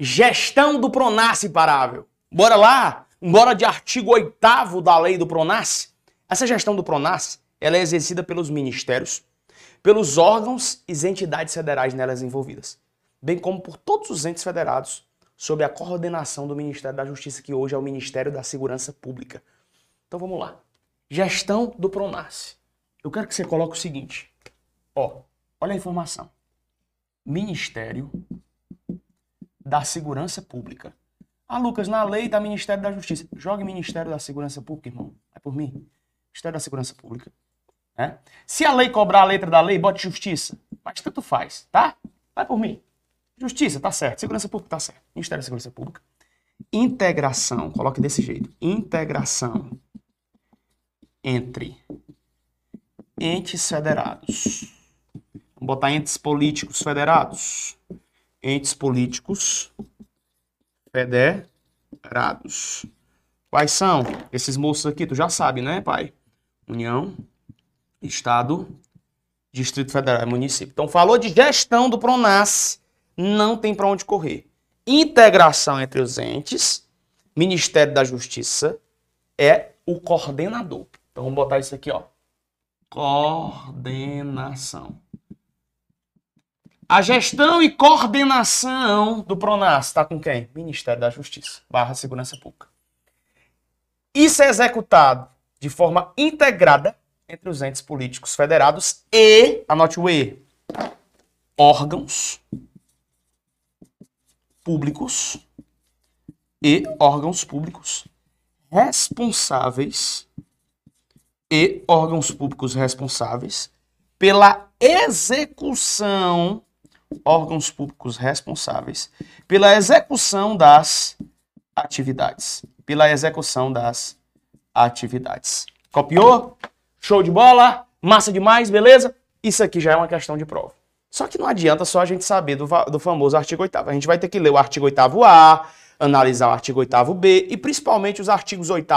Gestão do Pronas imparável. Bora lá? Bora de artigo 8 da lei do Pronas? Essa gestão do Pronas, ela é exercida pelos ministérios, pelos órgãos e entidades federais nelas envolvidas, bem como por todos os entes federados sob a coordenação do Ministério da Justiça, que hoje é o Ministério da Segurança Pública. Então vamos lá. Gestão do Pronas. Eu quero que você coloque o seguinte. Ó, olha a informação. Ministério da Segurança Pública. Ah, Lucas, na lei da Ministério da Justiça. Jogue Ministério da Segurança Pública, irmão. É por mim. Ministério da Segurança Pública. É? Se a lei cobrar a letra da lei, bote justiça. Mas tanto faz, tá? Vai por mim. Justiça, tá certo. Segurança Pública, tá certo. Ministério da Segurança Pública. Integração, coloque desse jeito. Integração entre entes federados. Vamos botar entes políticos federados entes políticos federados. Quais são esses moços aqui? Tu já sabe, né, pai? União, Estado, Distrito Federal, município. Então, falou de gestão do Pronas, não tem para onde correr. Integração entre os entes, Ministério da Justiça é o coordenador. Então, vamos botar isso aqui, ó. Coordenação. A gestão e coordenação do Pronas está com quem? Ministério da Justiça, barra Segurança Pública. Isso é executado de forma integrada entre os entes políticos federados e, anote o E, órgãos públicos e órgãos públicos responsáveis e órgãos públicos responsáveis pela execução órgãos públicos responsáveis pela execução das atividades. Pela execução das atividades. Copiou? Show de bola? Massa demais, beleza? Isso aqui já é uma questão de prova. Só que não adianta só a gente saber do, do famoso artigo 8 A gente vai ter que ler o artigo 8 A, analisar o artigo 8 B e principalmente os artigos 8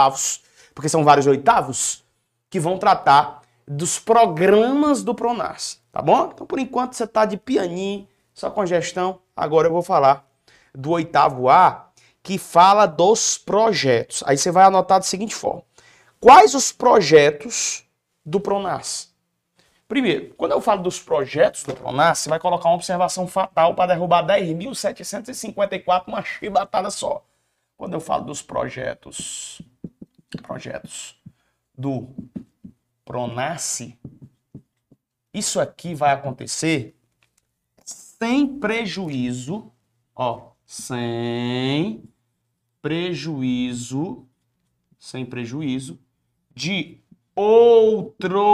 porque são vários oitavos, que vão tratar dos programas do Pronas, tá bom? Então, por enquanto, você está de pianinho, só com gestão. Agora eu vou falar do oitavo A, que fala dos projetos. Aí você vai anotar da seguinte forma. Quais os projetos do Pronas? Primeiro, quando eu falo dos projetos do Pronas, você vai colocar uma observação fatal para derrubar 10.754 uma chibatada só. Quando eu falo dos projetos, projetos do Pronace, isso aqui vai acontecer sem prejuízo, ó, sem prejuízo, sem prejuízo de outros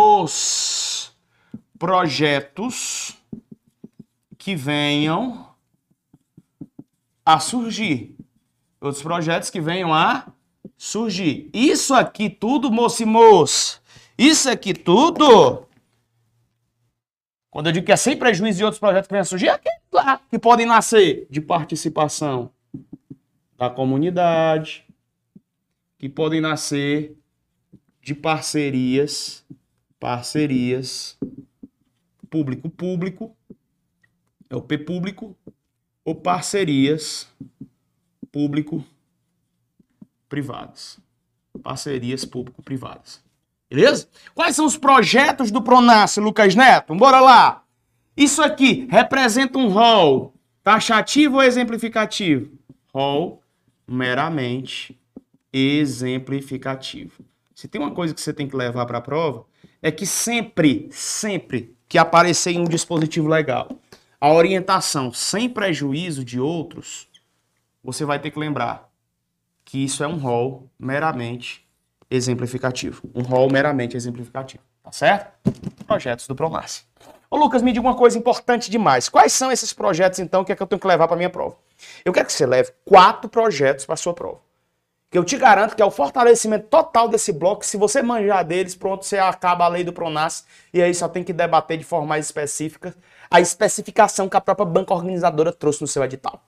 projetos que venham a surgir. Outros projetos que venham a surgir. Isso aqui tudo, moço e moço, isso aqui tudo, quando eu digo que é sem prejuízo de outros projetos que venham a surgir, é aqueles lá que podem nascer de participação da comunidade, que podem nascer de parcerias, parcerias público-público, é o P público, ou parcerias público-privadas. Parcerias público-privadas. Beleza? Quais são os projetos do Pronas, Lucas Neto? Bora lá. Isso aqui representa um rol taxativo ou exemplificativo? Rol meramente exemplificativo. Se tem uma coisa que você tem que levar para a prova, é que sempre, sempre que aparecer em um dispositivo legal, a orientação sem prejuízo de outros, você vai ter que lembrar que isso é um rol meramente exemplificativo. Um rol meramente exemplificativo. Tá certo? Projetos do Promas. Ô Lucas, me diga uma coisa importante demais. Quais são esses projetos, então, que é que eu tenho que levar para minha prova? Eu quero que você leve quatro projetos para sua prova. Que eu te garanto que é o fortalecimento total desse bloco. Se você manjar deles, pronto, você acaba a lei do Pronas. E aí só tem que debater de forma mais específica a especificação que a própria banca organizadora trouxe no seu edital.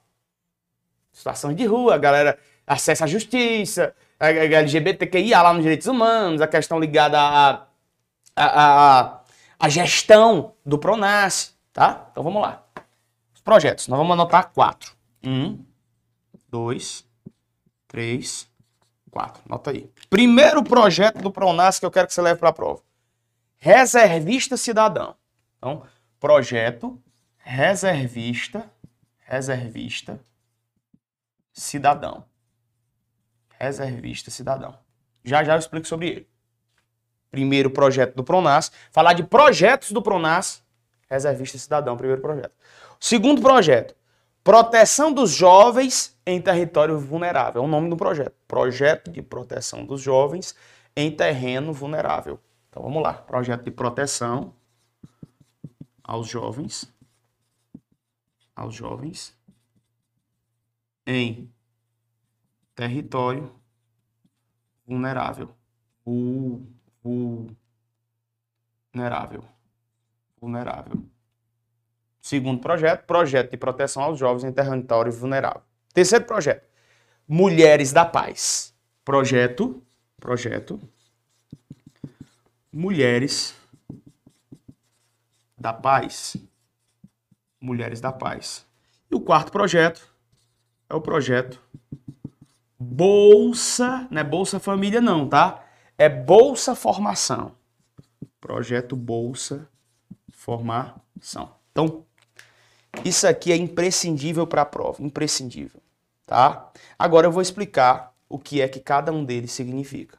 Situações de rua, galera acesso à justiça, LGBTQIA lá nos direitos humanos, a questão ligada à, gestão do Pronas, tá? Então vamos lá. Os projetos, nós vamos anotar quatro. Um, dois, três, quatro. Nota aí. Primeiro projeto do Pronas que eu quero que você leve para a prova. Reservista cidadão. Então, projeto reservista, reservista cidadão. Reservista cidadão. Já já eu explico sobre ele. Primeiro projeto do Pronas. Falar de projetos do Pronas. Reservista cidadão, primeiro projeto. Segundo projeto. Proteção dos jovens em território vulnerável. É o nome do projeto. Projeto de proteção dos jovens em terreno vulnerável. Então vamos lá. Projeto de proteção aos jovens. Aos jovens em território vulnerável. Vulnerável. Vulnerável. Segundo projeto, projeto de proteção aos jovens em território vulnerável. Terceiro projeto, Mulheres da Paz. Projeto, projeto, Mulheres da Paz. Mulheres da Paz. E o quarto projeto é o projeto Bolsa, não é Bolsa Família não, tá? É Bolsa Formação. Projeto Bolsa Formação. Então, isso aqui é imprescindível para a prova, imprescindível, tá? Agora eu vou explicar o que é que cada um deles significa.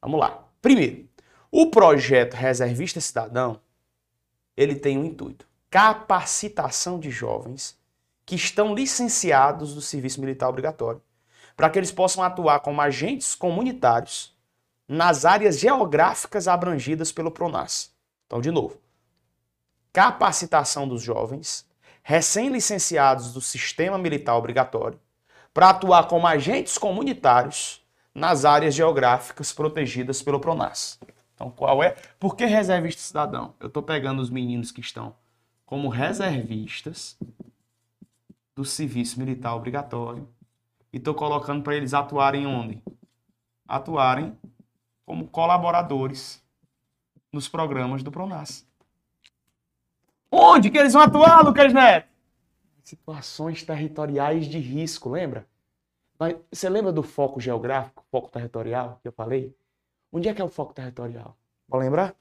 Vamos lá. Primeiro, o projeto Reservista Cidadão, ele tem um intuito: capacitação de jovens que estão licenciados do serviço militar obrigatório, para que eles possam atuar como agentes comunitários nas áreas geográficas abrangidas pelo PRONAS. Então, de novo, capacitação dos jovens recém-licenciados do sistema militar obrigatório para atuar como agentes comunitários nas áreas geográficas protegidas pelo PRONAS. Então, qual é? Por que reservista cidadão? Eu estou pegando os meninos que estão como reservistas do serviço militar obrigatório e estou colocando para eles atuarem onde? Atuarem como colaboradores nos programas do PRONAS. Onde que eles vão atuar, Lucas Neto? Situações territoriais de risco, lembra? Você lembra do foco geográfico, foco territorial que eu falei? Onde é que é o foco territorial? Vou lembrar?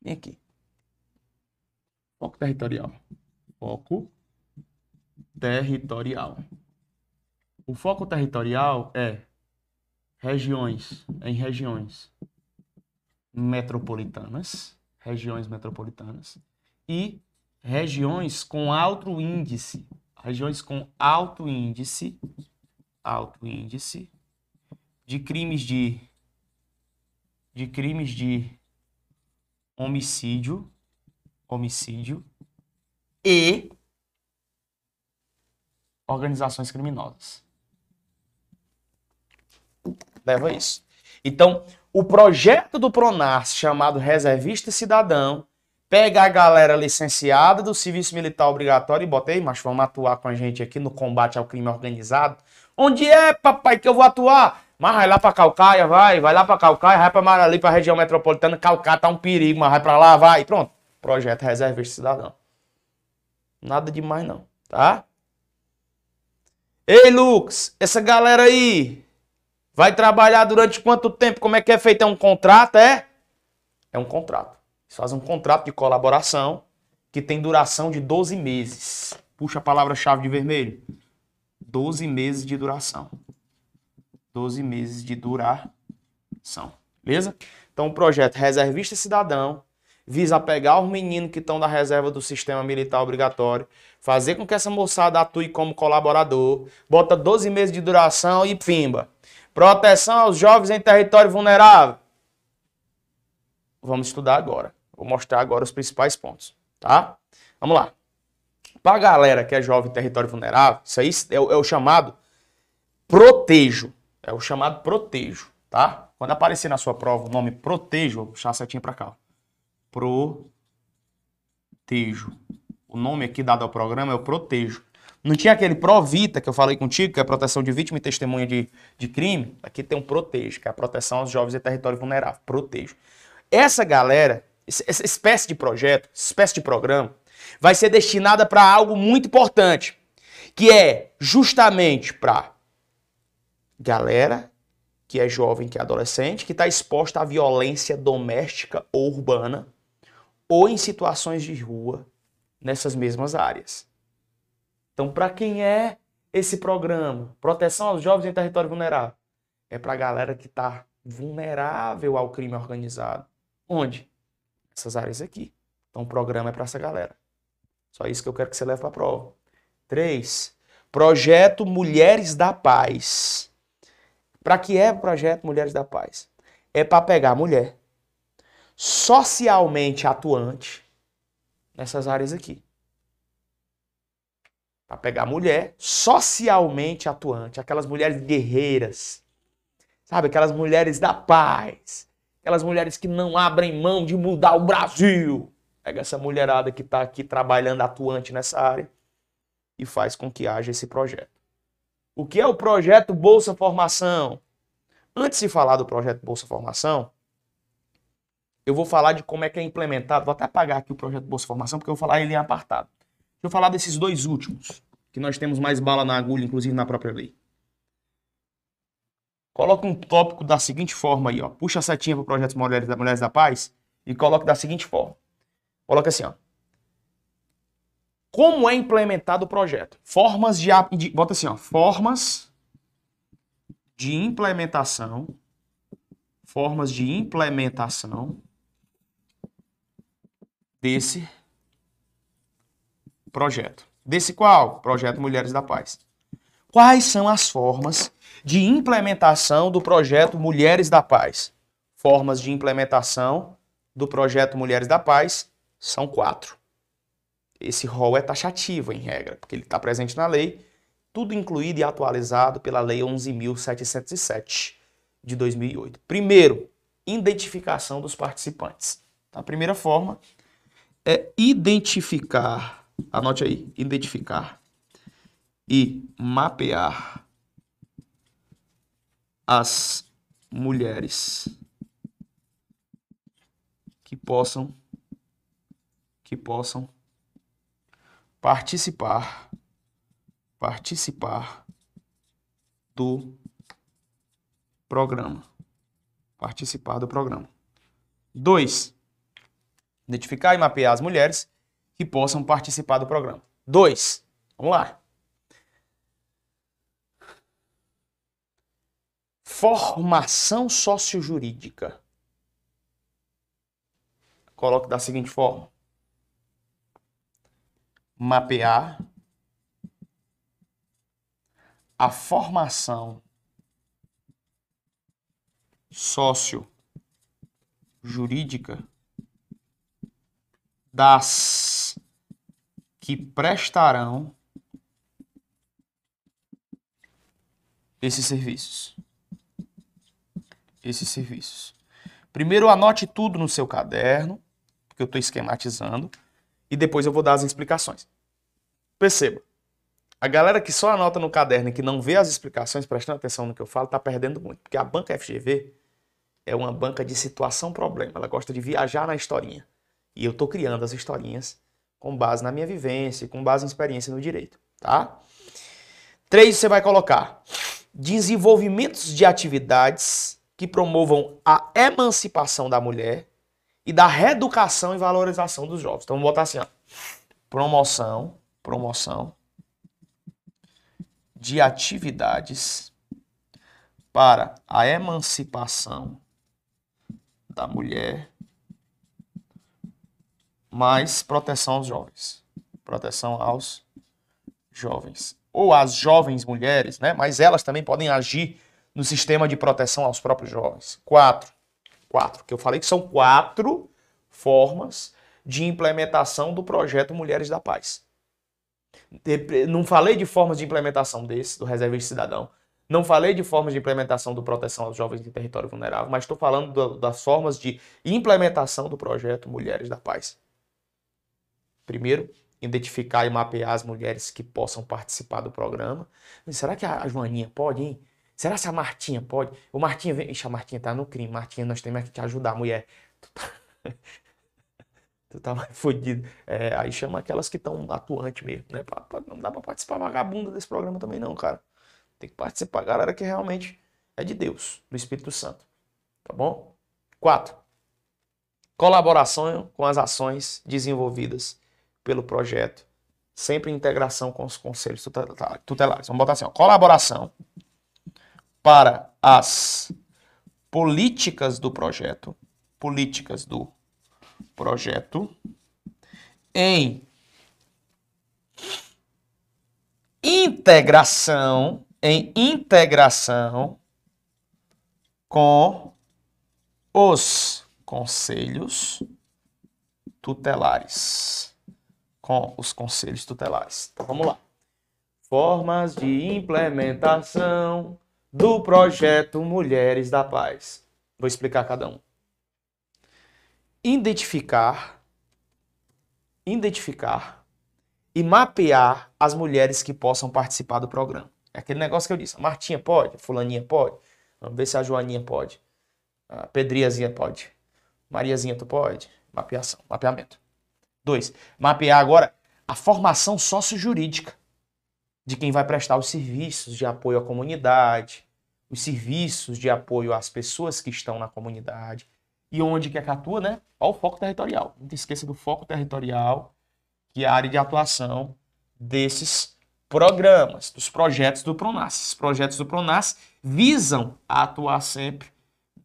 Vem aqui. Foco territorial. Foco territorial. O foco territorial é regiões, em regiões metropolitanas, regiões metropolitanas e regiões com alto índice, regiões com alto índice, alto índice de crimes de de crimes de homicídio, homicídio e organizações criminosas. Leva isso. Então, o projeto do Pronas, chamado Reservista Cidadão, pega a galera licenciada do serviço militar obrigatório e bota aí, mas vamos atuar com a gente aqui no combate ao crime organizado. Onde é, papai, que eu vou atuar? Mas vai lá pra Calcaia, vai, vai lá pra Calcaia, vai pra Marali, pra região metropolitana, Calcaia tá um perigo, mas vai pra lá, vai, pronto. Projeto Reservista Cidadão. Nada demais não, tá? Ei, Lucas, essa galera aí Vai trabalhar durante quanto tempo? Como é que é feito? É um contrato, é? É um contrato. Eles fazem um contrato de colaboração que tem duração de 12 meses. Puxa a palavra-chave de vermelho. 12 meses de duração. 12 meses de duração. Beleza? Então o projeto Reservista Cidadão visa pegar os meninos que estão da reserva do sistema militar obrigatório, fazer com que essa moçada atue como colaborador, bota 12 meses de duração e pimba. Proteção aos jovens em território vulnerável. Vamos estudar agora. Vou mostrar agora os principais pontos, tá? Vamos lá. Para a galera que é jovem em território vulnerável, isso aí é o, é o chamado protejo. É o chamado protejo, tá? Quando aparecer na sua prova o nome protejo, vou puxar a setinha para cá. Protejo. O nome aqui dado ao programa é o protejo. Não tinha aquele Provita que eu falei contigo, que é a proteção de vítima e testemunha de, de crime? Aqui tem um Protejo, que é a proteção aos jovens em território vulnerável. Protejo. Essa galera, essa espécie de projeto, espécie de programa, vai ser destinada para algo muito importante. que é justamente para galera que é jovem, que é adolescente, que está exposta à violência doméstica ou urbana, ou em situações de rua, nessas mesmas áreas. Então, para quem é esse programa? Proteção aos jovens em território vulnerável. É para a galera que está vulnerável ao crime organizado. Onde? Essas áreas aqui. Então, o programa é para essa galera. Só isso que eu quero que você leve para a prova. Três. Projeto Mulheres da Paz. Para que é o projeto Mulheres da Paz? É para pegar mulher socialmente atuante nessas áreas aqui. Para pegar a mulher socialmente atuante, aquelas mulheres guerreiras, sabe? Aquelas mulheres da paz, aquelas mulheres que não abrem mão de mudar o Brasil. Pega essa mulherada que está aqui trabalhando atuante nessa área e faz com que haja esse projeto. O que é o projeto Bolsa Formação? Antes de falar do projeto Bolsa Formação, eu vou falar de como é que é implementado. Vou até apagar aqui o projeto Bolsa Formação, porque eu vou falar ele em apartado. Eu falar desses dois últimos, que nós temos mais bala na agulha, inclusive na própria lei. Coloca um tópico da seguinte forma aí, ó. Puxa a setinha para o projeto Mulheres da, Mulheres da Paz e coloca da seguinte forma. Coloca assim, ó. Como é implementado o projeto? Formas de, de bota assim, ó, formas de implementação, formas de implementação desse projeto. Desse qual? Projeto Mulheres da Paz. Quais são as formas de implementação do projeto Mulheres da Paz? Formas de implementação do projeto Mulheres da Paz são quatro esse rol é taxativo em regra, porque ele está presente na lei, tudo incluído e atualizado pela Lei 11.707 de 2008. Primeiro, identificação dos participantes. A primeira forma é identificar, anote aí, identificar e mapear as mulheres que possam que possam participar participar do programa. Participar do programa. 2. Identificar e mapear as mulheres que possam participar do programa. 2. Vamos lá. Formação sociojurídica. Coloque da seguinte forma: mapear a formação sócio-jurídica das que prestarão esses serviços. Esses serviços. Primeiro, anote tudo no seu caderno, porque eu estou esquematizando, e depois eu vou dar as explicações. Perceba, a galera que só anota no caderno e que não vê as explicações, prestando atenção no que eu falo, está perdendo muito. Porque a banca FGV é uma banca de situação-problema. Ela gosta de viajar na historinha. E eu estou criando as historinhas com base na minha vivência, com base em experiência no direito. Tá? Três, você vai colocar desenvolvimentos de atividades que promovam a emancipação da mulher e da reeducação e valorização dos jovens. Então vamos botar assim, ó. Promoção, promoção de atividades para a emancipação da mulher, mais proteção aos jovens. Proteção aos jovens. Ou às jovens mulheres, né? Mas elas também podem agir no sistema de proteção aos próprios jovens. Quatro. Quatro. Que eu falei que são quatro formas de implementação do projeto Mulheres da Paz. Não falei de formas de implementação desse, do reservista cidadão. Não falei de formas de implementação do proteção aos jovens em território vulnerável, mas estou falando do, das formas de implementação do projeto Mulheres da Paz. Primeiro, identificar e mapear as mulheres que possam participar do programa. Será que a Joaninha pode, hein? Será que a Martinha pode? O Martinha vem. Ixi, a Martinha tá no crime. Martinha, nós temos que te ajudar, mulher. Tu tá mais fodido. É, aí chama aquelas que estão atuantes mesmo, né? Não dá pra participar vagabunda desse programa também, não, cara. Tem que participar a galera que realmente é de Deus, do Espírito Santo. Tá bom? Quatro. Colaboração com as ações desenvolvidas pelo projeto, sempre em integração com os conselhos tutelares. Vamos botar assim: ó, colaboração para as políticas do projeto, políticas do projeto em integração, em integração com os conselhos tutelares. Com os conselhos tutelares. Então vamos lá. Formas de implementação do projeto Mulheres da Paz. Vou explicar cada um. Identificar, identificar e mapear as mulheres que possam participar do programa. É aquele negócio que eu disse. A Martinha pode, a Fulaninha pode. Vamos ver se a Joaninha pode. A Pedriazinha pode. Mariazinha, tu pode? Mapeação, mapeamento. Dois, mapear agora a formação sociojurídica de quem vai prestar os serviços de apoio à comunidade, os serviços de apoio às pessoas que estão na comunidade e onde que é que atua, né? Olha o foco territorial. Não esqueça do foco territorial, que é a área de atuação desses programas, dos projetos do PRONAS. Os projetos do PRONAS visam atuar sempre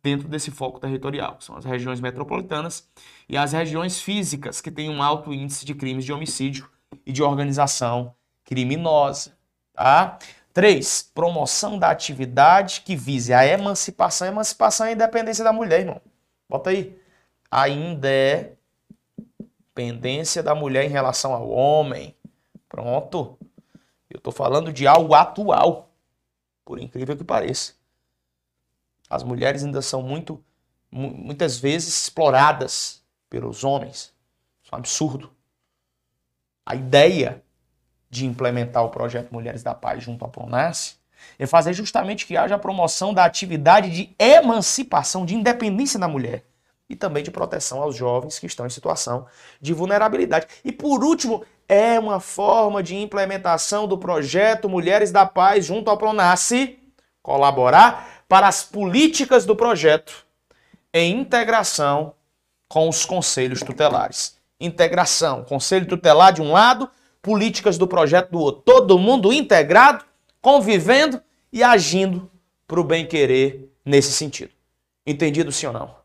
dentro desse foco territorial, que são as regiões metropolitanas e as regiões físicas, que têm um alto índice de crimes de homicídio e de organização criminosa. Tá? Três, promoção da atividade que vise a emancipação. Emancipação é a independência da mulher, irmão. Bota aí. A independência da mulher em relação ao homem. Pronto. Eu estou falando de algo atual, por incrível que pareça. As mulheres ainda são muito, muitas vezes exploradas pelos homens. Isso é um absurdo. A ideia de implementar o projeto Mulheres da Paz junto à Pronas é fazer justamente que haja a promoção da atividade de emancipação, de independência da mulher e também de proteção aos jovens que estão em situação de vulnerabilidade. E por último, é uma forma de implementação do projeto Mulheres da Paz junto ao Pronace colaborar para as políticas do projeto em integração com os conselhos tutelares. Integração, conselho tutelar de um lado, políticas do projeto do outro. Todo mundo integrado, convivendo e agindo para o bem-querer nesse sentido. Entendido sim ou não?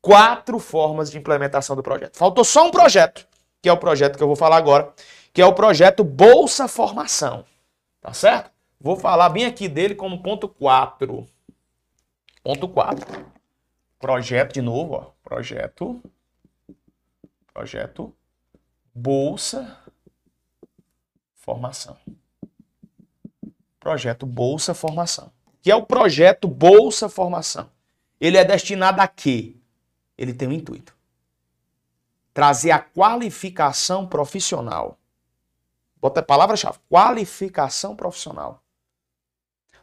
Quatro formas de implementação do projeto. Faltou só um projeto, que é o projeto que eu vou falar agora, que é o projeto Bolsa Formação. Tá certo? Vou falar bem aqui dele como ponto 4. Ponto 4. Projeto de novo, ó. Projeto. Projeto Bolsa Formação. Projeto Bolsa Formação. Que é o projeto Bolsa Formação. Ele é destinado a quê? Ele tem um intuito. Trazer a qualificação profissional. Bota a palavra-chave. Qualificação profissional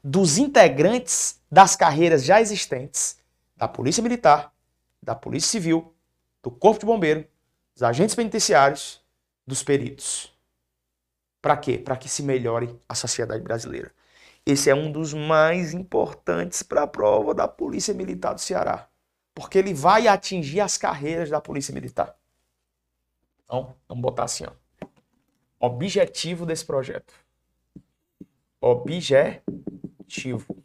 dos integrantes das carreiras já existentes da Polícia Militar, da Polícia Civil, do Corpo de Bombeiro, dos agentes penitenciários, dos peritos. Para quê? Para que se melhore a sociedade brasileira. Esse é um dos mais importantes para a prova da Polícia Militar do Ceará, porque ele vai atingir as carreiras da Polícia Militar. Então, vamos botar assim, ó. Objetivo desse projeto. Objetivo objetivo.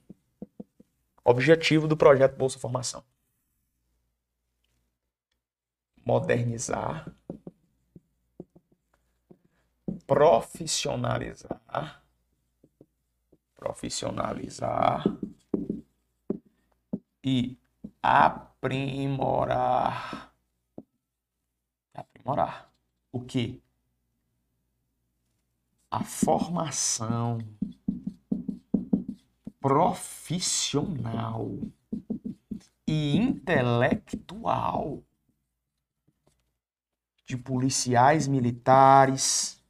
Objetivo do projeto Bolsa Formação. Modernizar, profissionalizar, profissionalizar e aprimorar. Aprimorar o que? A formação profissional e intelectual de policiais militares,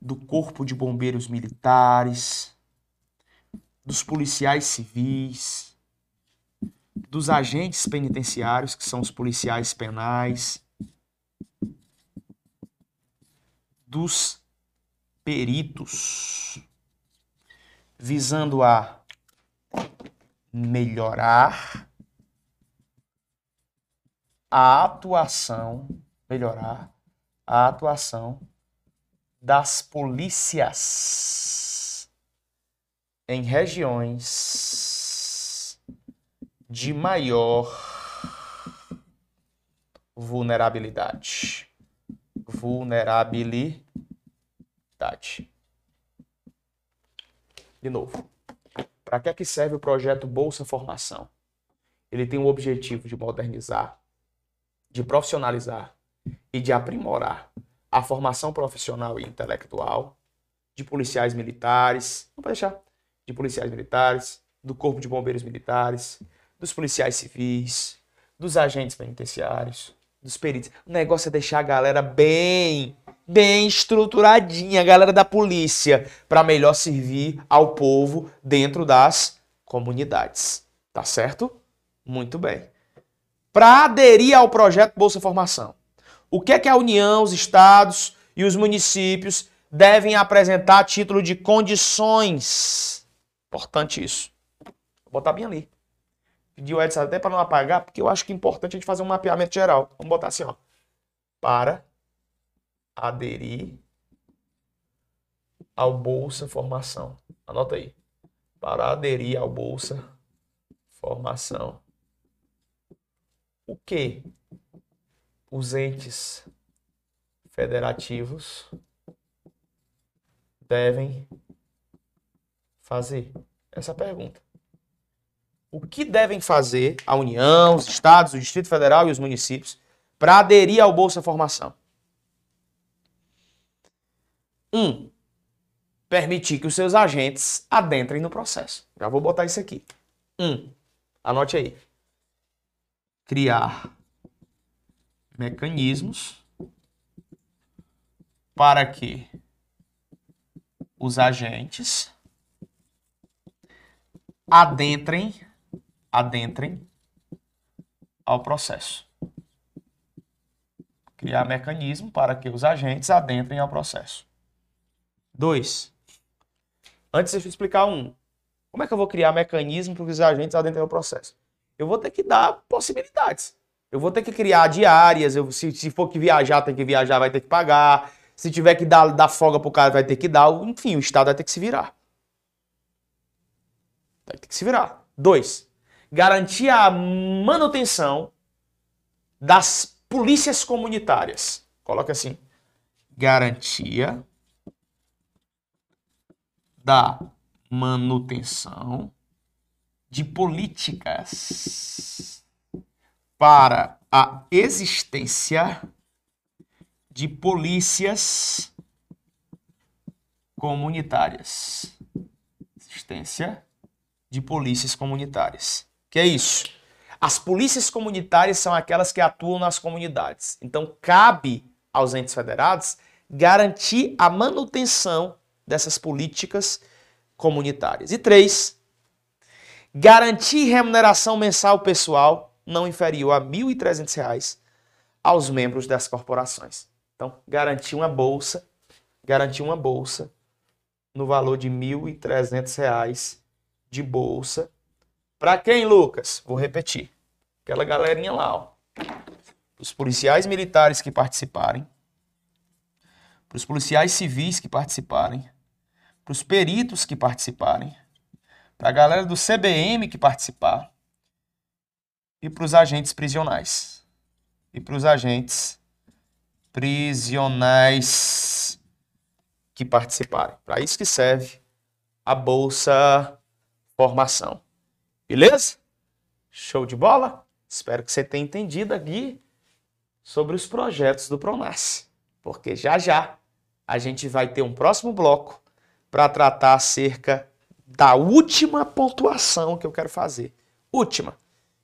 do Corpo de Bombeiros Militares, dos policiais civis, dos agentes penitenciários, que são os policiais penais, dos peritos, visando a melhorar a atuação, melhorar a atuação das polícias em regiões de maior vulnerabilidade. Vulnerabilidade. De novo. Para que, é que serve o projeto Bolsa Formação? Ele tem o objetivo de modernizar, de profissionalizar e de aprimorar a formação profissional e intelectual de policiais militares, não pode deixar, de policiais militares, do Corpo de Bombeiros Militares, dos policiais civis, dos agentes penitenciários, dos peritos. O negócio é deixar a galera bem, bem estruturadinha, galera da polícia, para melhor servir ao povo dentro das comunidades. Tá certo? Muito bem. Para aderir ao projeto Bolsa Formação, o que é que a União, os estados e os municípios devem apresentar a título de condições? Importante isso. Vou botar bem ali. Pedi o Edson até para não apagar, porque eu acho que é importante a gente fazer um mapeamento geral. Vamos botar assim, ó. Para aderir ao Bolsa Formação. Anota aí. Para aderir ao Bolsa Formação. O que os entes federativos devem fazer? Essa pergunta. O que devem fazer a União, os estados, o Distrito Federal e os municípios para aderir ao Bolsa Formação? Um, permitir que os seus agentes adentrem no processo. Já vou botar isso aqui. Um, anote aí criar mecanismos para que os agentes adentrem adentrem ao processo. Criar mecanismo para que os agentes adentrem ao processo. Dois. Antes de eu explicar um, como é que eu vou criar mecanismo para que os agentes adentrem ao processo? eu vou ter que dar possibilidades. Eu vou ter que criar diárias, eu, se, se for que viajar, tem que viajar, vai ter que pagar. Se tiver que dar, dar folga pro cara, vai ter que dar. Enfim, o Estado vai ter que se virar. Vai ter que se virar. Dois, garantir a manutenção das polícias comunitárias. Coloca assim. Garantia da manutenção de políticas para a existência de polícias comunitárias. Existência de polícias comunitárias. Que é isso? As polícias comunitárias são aquelas que atuam nas comunidades. Então, cabe aos entes federados garantir a manutenção dessas políticas comunitárias. E três, garantir remuneração mensal pessoal não inferior a R$ 1.300 aos membros das corporações. Então, garantir uma bolsa, garantir uma bolsa no valor de R$ 1.300 de bolsa. Para quem, Lucas? Vou repetir. Aquela galerinha lá, ó. Os policiais militares que participarem, para os policiais civis que participarem, para os peritos que participarem, para a galera do CBM que participar e para os agentes prisionais. E para os agentes prisionais que participarem. Para isso que serve a Bolsa Formação. Beleza? Show de bola? Espero que você tenha entendido aqui sobre os projetos do Pronas. Porque já já a gente vai ter um próximo bloco para tratar acerca da última pontuação que eu quero fazer. Última,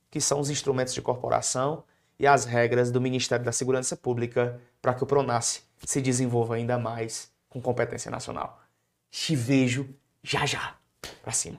que são os instrumentos de corporação e as regras do Ministério da Segurança Pública para que o Pronace se desenvolva ainda mais com competência nacional. Te vejo já já. Pra cima.